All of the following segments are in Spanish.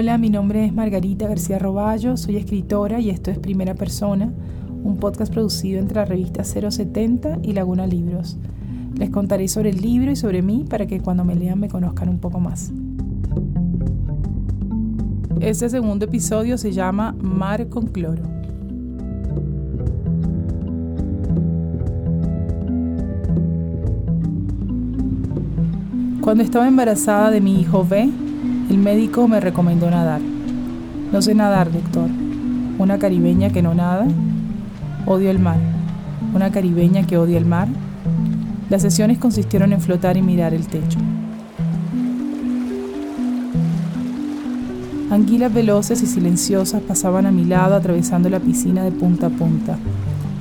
Hola, mi nombre es Margarita García Roballo, soy escritora y esto es Primera Persona, un podcast producido entre la revista 070 y Laguna Libros. Les contaré sobre el libro y sobre mí para que cuando me lean me conozcan un poco más. Este segundo episodio se llama Mar con cloro. Cuando estaba embarazada de mi hijo B, el médico me recomendó nadar. No sé nadar, doctor. Una caribeña que no nada. Odio el mar. Una caribeña que odia el mar. Las sesiones consistieron en flotar y mirar el techo. Anguilas veloces y silenciosas pasaban a mi lado atravesando la piscina de punta a punta.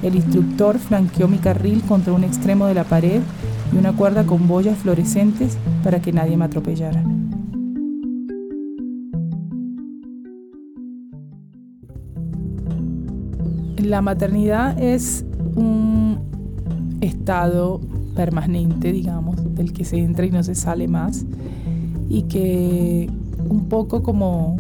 El instructor flanqueó mi carril contra un extremo de la pared y una cuerda con boyas fluorescentes para que nadie me atropellara. La maternidad es un estado permanente, digamos, del que se entra y no se sale más, y que un poco como,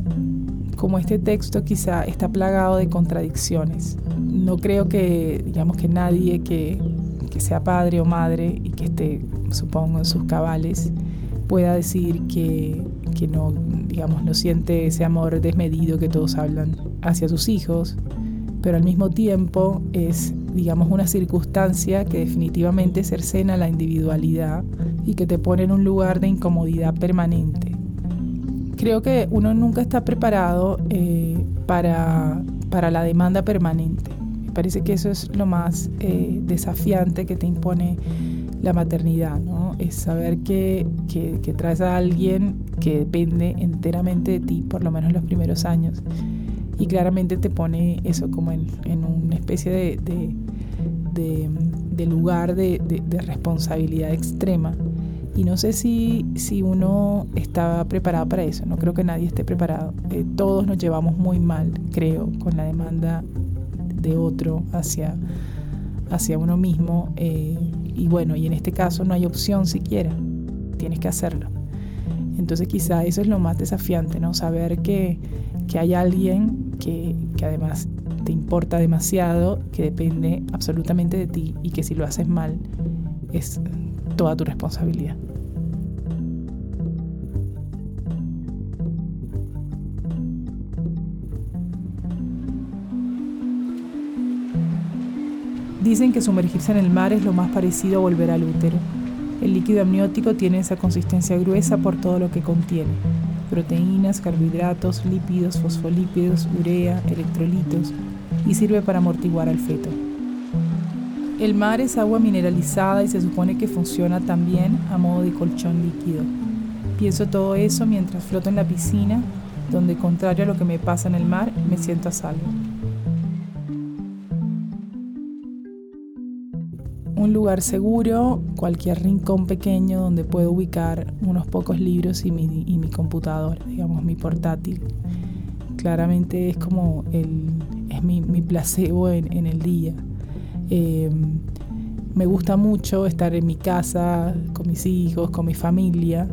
como este texto quizá está plagado de contradicciones. No creo que, digamos, que nadie que, que sea padre o madre y que esté, supongo, en sus cabales, pueda decir que, que no, digamos, no siente ese amor desmedido que todos hablan hacia sus hijos, pero al mismo tiempo es, digamos, una circunstancia que definitivamente cercena la individualidad y que te pone en un lugar de incomodidad permanente. Creo que uno nunca está preparado eh, para, para, la demanda permanente. Me parece que eso es lo más eh, desafiante que te impone la maternidad, ¿no? Es saber que, que, que traes a alguien que depende enteramente de ti, por lo menos los primeros años y claramente te pone eso como en, una especie de, de, lugar de, responsabilidad extrema. Y no sé si, si uno está preparado para eso, no creo que nadie esté preparado. Eh, todos nos llevamos muy mal, creo, con la demanda de otro hacia, hacia uno mismo. Eh, y bueno, y en este caso no hay opción siquiera, tienes que hacerlo. Entonces quizá eso es lo más desafiante, ¿no? Saber que, que hay alguien que, además te importa demasiado, que depende absolutamente de ti y que si lo haces mal es toda tu responsabilidad. Dicen que sumergirse en el mar es lo más parecido a volver al útero. El líquido amniótico tiene esa consistencia gruesa por todo lo que contiene proteínas, carbohidratos, lípidos, fosfolípidos, urea, electrolitos y sirve para amortiguar al feto. El mar es agua mineralizada y se supone que funciona también a modo de colchón líquido. Pienso todo eso mientras floto en la piscina, donde contrario a lo que me pasa en el mar, me siento a salvo. Un lugar seguro, cualquier rincón pequeño donde puedo ubicar unos pocos libros y mi, y mi computadora, digamos, mi portátil. Claramente es como el, es mi, placebo en, en, el día. Em, me gusta mucho estar en mi casa, con mis hijos, con mi familia,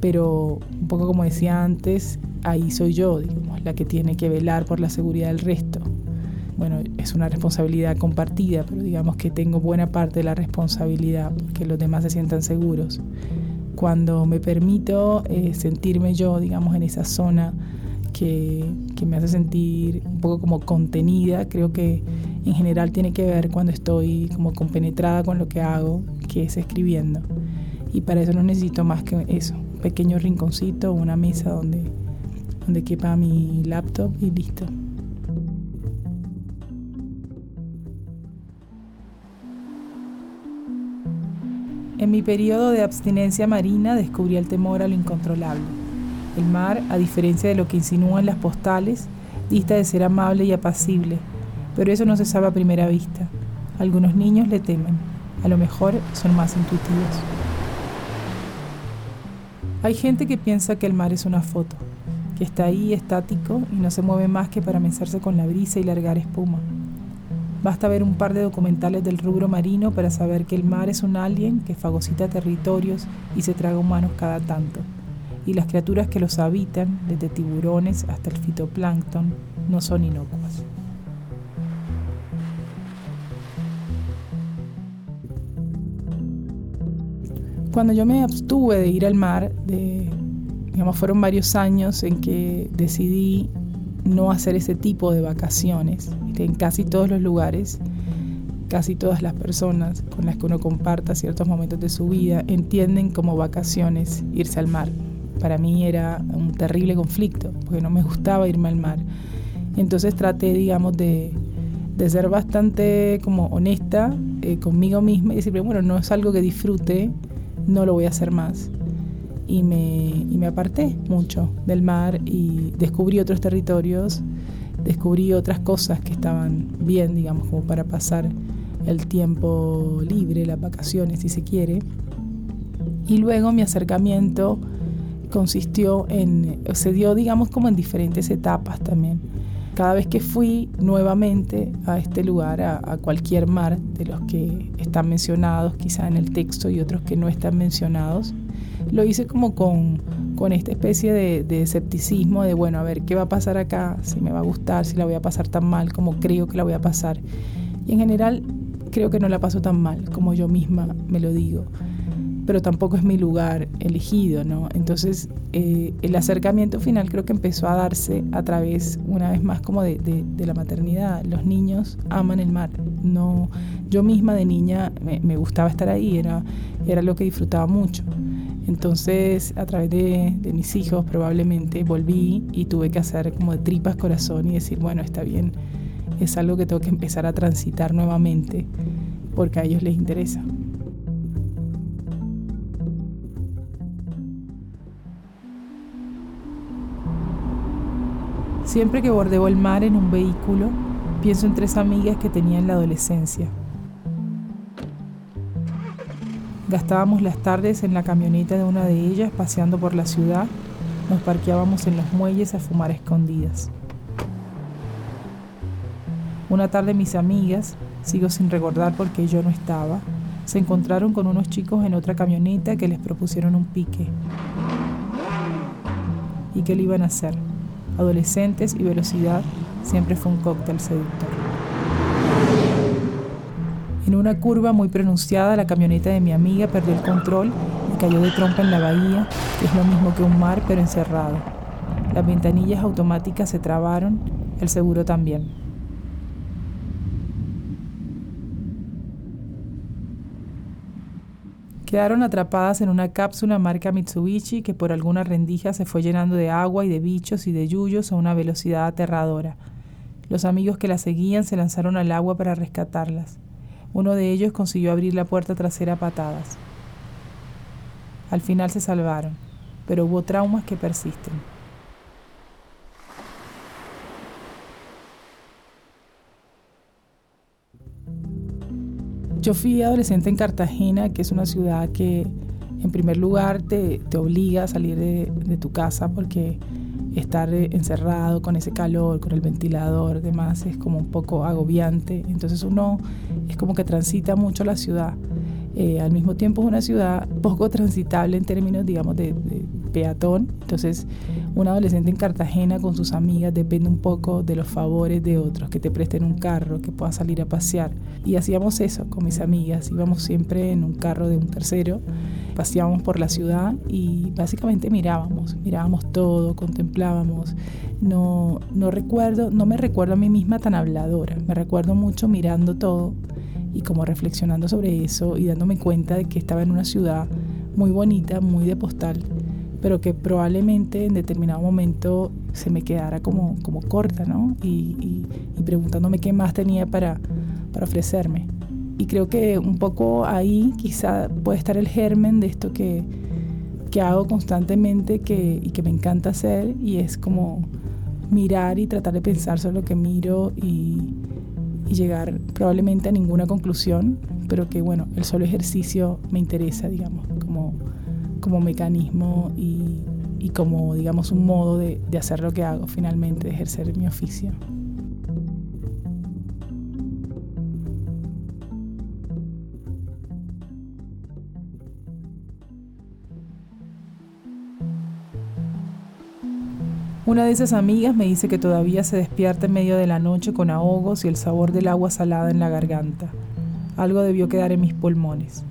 pero un poco como decía antes, ahí soy yo, digamos, la que tiene que velar por la seguridad del resto bueno, es una responsabilidad compartida, pero digamos que tengo buena parte de la responsabilidad porque los demás se sientan seguros. Cuando me permito eh, sentirme yo, digamos, en esa zona que, que me hace sentir un poco como contenida, creo que en general tiene que ver cuando estoy como compenetrada con lo que hago, que es escribiendo. Y para eso no necesito más que eso, un pequeño rinconcito, una mesa donde, donde quepa mi laptop y listo. En mi periodo de abstinencia marina descubrí el temor a lo incontrolable. El mar, a diferencia de lo que insinúan las postales, dista de ser amable y apacible, pero eso no se sabe a primera vista. Algunos niños le temen, a lo mejor son más intuitivos. Hay gente que piensa que el mar es una foto, que está ahí estático y no se mueve más que para mezarse con la brisa y largar espuma. Basta ver un par de documentales del rubro marino para saber que el mar es un alien que fagocita territorios y se traga humanos cada tanto. y las criaturas que los habitan, desde tiburones hasta el fitoplancton, no son inocuas. Cuando yo me abstuve de ir al mar, de, digamos, fueron varios años en que decidí no hacer ese tipo de vacaciones. En casi todos los lugares, casi todas las personas con las que uno comparta ciertos momentos de su vida entienden como vacaciones irse al mar. Para mí era un terrible conflicto, porque no me gustaba irme al mar. Entonces traté, digamos, de, ser bastante como honesta eh, conmigo misma y decir, bueno, no es algo que disfrute, no lo voy a hacer más. Y me, aparté mucho del mar y descubrí otros territorios, descubrí otras cosas que estaban bien, digamos, como para pasar el tiempo libre, las vacaciones, si se quiere. Y luego mi acercamiento consistió en, se dio, digamos, como en diferentes etapas también. Cada vez que fui nuevamente a este lugar, a, cualquier mar de los que están mencionados quizá en el texto y otros que no están mencionados, lo hice como con, con esta especie de, de, escepticismo de, bueno, a ver, ¿qué va a pasar acá? Si me va a gustar, si la voy a pasar tan mal como creo que la voy a pasar. Y en general creo que no la paso tan mal como yo misma me lo digo pero tampoco es mi lugar elegido, ¿no? Entonces, eh, el acercamiento final creo que empezó a darse a través, una vez más, como de, la maternidad. Los niños aman el mar. No, yo misma de niña me, gustaba estar ahí, era, era lo que disfrutaba mucho. Entonces, a través de, mis hijos, probablemente volví y tuve que hacer como de tripas corazón y decir, bueno, está bien, es algo que tengo que empezar a transitar nuevamente porque a ellos les interesa. Siempre que bordeo el mar en un vehículo, pienso en tres amigas que tenía en la adolescencia. Gastábamos las tardes en la camioneta de una de ellas paseando por la ciudad, nos parqueábamos en los muelles a fumar escondidas. Una tarde mis amigas, sigo sin recordar por qué yo no estaba, se encontraron con unos chicos en otra camioneta que les propusieron un pique. ¿Y qué le iban a hacer? adolescentes y velocidad siempre fue un cóctel seductor. Una curva muy pronunciada, la camioneta de mi amiga perdió el control y cayó de trompa en la bahía, que es lo mismo que un mar pero encerrado. Las ventanillas automáticas se trabaron, el seguro también. Quedaron atrapadas en una cápsula marca Mitsubishi que por alguna rendija se fue llenando de agua y de bichos y de yuyos a una velocidad aterradora. Los amigos que la seguían se lanzaron al agua para rescatarlas. Uno de ellos consiguió abrir la puerta trasera a patadas. Al final se salvaron, pero hubo traumas que persisten. Yo fui adolescente en Cartagena, que es una ciudad que en primer lugar te, obliga a salir de, tu casa porque estar encerrado con ese calor, con el ventilador, demás, es como un poco agobiante. Entonces uno es como que transita mucho la ciudad. Eh, al mismo tiempo es una ciudad poco transitable en términos, digamos, de, peatón. Entonces un adolescente en Cartagena con sus amigas depende un poco de los favores de otros, que te presten un carro, que puedas salir a pasear. Y hacíamos eso con mis amigas, íbamos siempre en un carro de un tercero, paseábamos por la ciudad y básicamente mirábamos, mirábamos todo, contemplábamos. No, no recuerdo, no me recuerdo a mí misma tan habladora, me recuerdo mucho mirando todo y como reflexionando sobre eso y dándome cuenta de que estaba en una ciudad muy bonita, muy de postal pero que probablemente en determinado momento se me quedara como, como corta, ¿no? Y, preguntándome qué más tenía para, para ofrecerme. Y creo que un poco ahí quizá puede estar el germen de esto que, que hago constantemente que, y que me encanta hacer, y es como mirar y tratar de pensar sobre lo que miro y, y llegar probablemente a ninguna conclusión, pero que bueno, el solo ejercicio me interesa, digamos, como como mecanismo y, como, digamos, un modo de, de hacer lo que hago finalmente, de ejercer mi oficio. Una de esas amigas me dice que todavía se despierta en medio de la noche con ahogos y el sabor del agua salada en la garganta. Algo debió quedar en mis pulmones.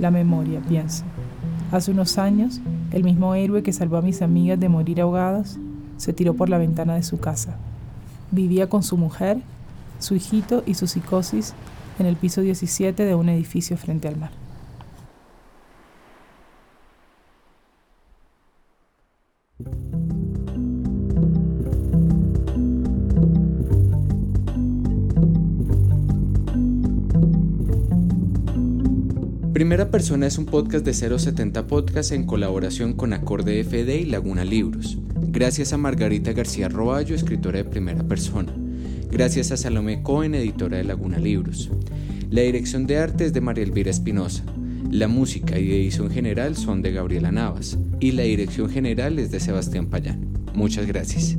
La memoria, pienso. Hace unos años, el mismo héroe que salvó a mis amigas de morir ahogadas se tiró por la ventana de su casa. Vivía con su mujer, su hijito y su psicosis en el piso 17 de un edificio frente al mar. Primera Persona es un podcast de 070 Podcast en colaboración con Acorde FD y Laguna Libros. Gracias a Margarita García Roballo, escritora de Primera Persona. Gracias a Salomé Cohen, editora de Laguna Libros. La dirección de arte es de María Elvira Espinosa. La música y edición general son de Gabriela Navas. Y la dirección general es de Sebastián Payán. Muchas gracias.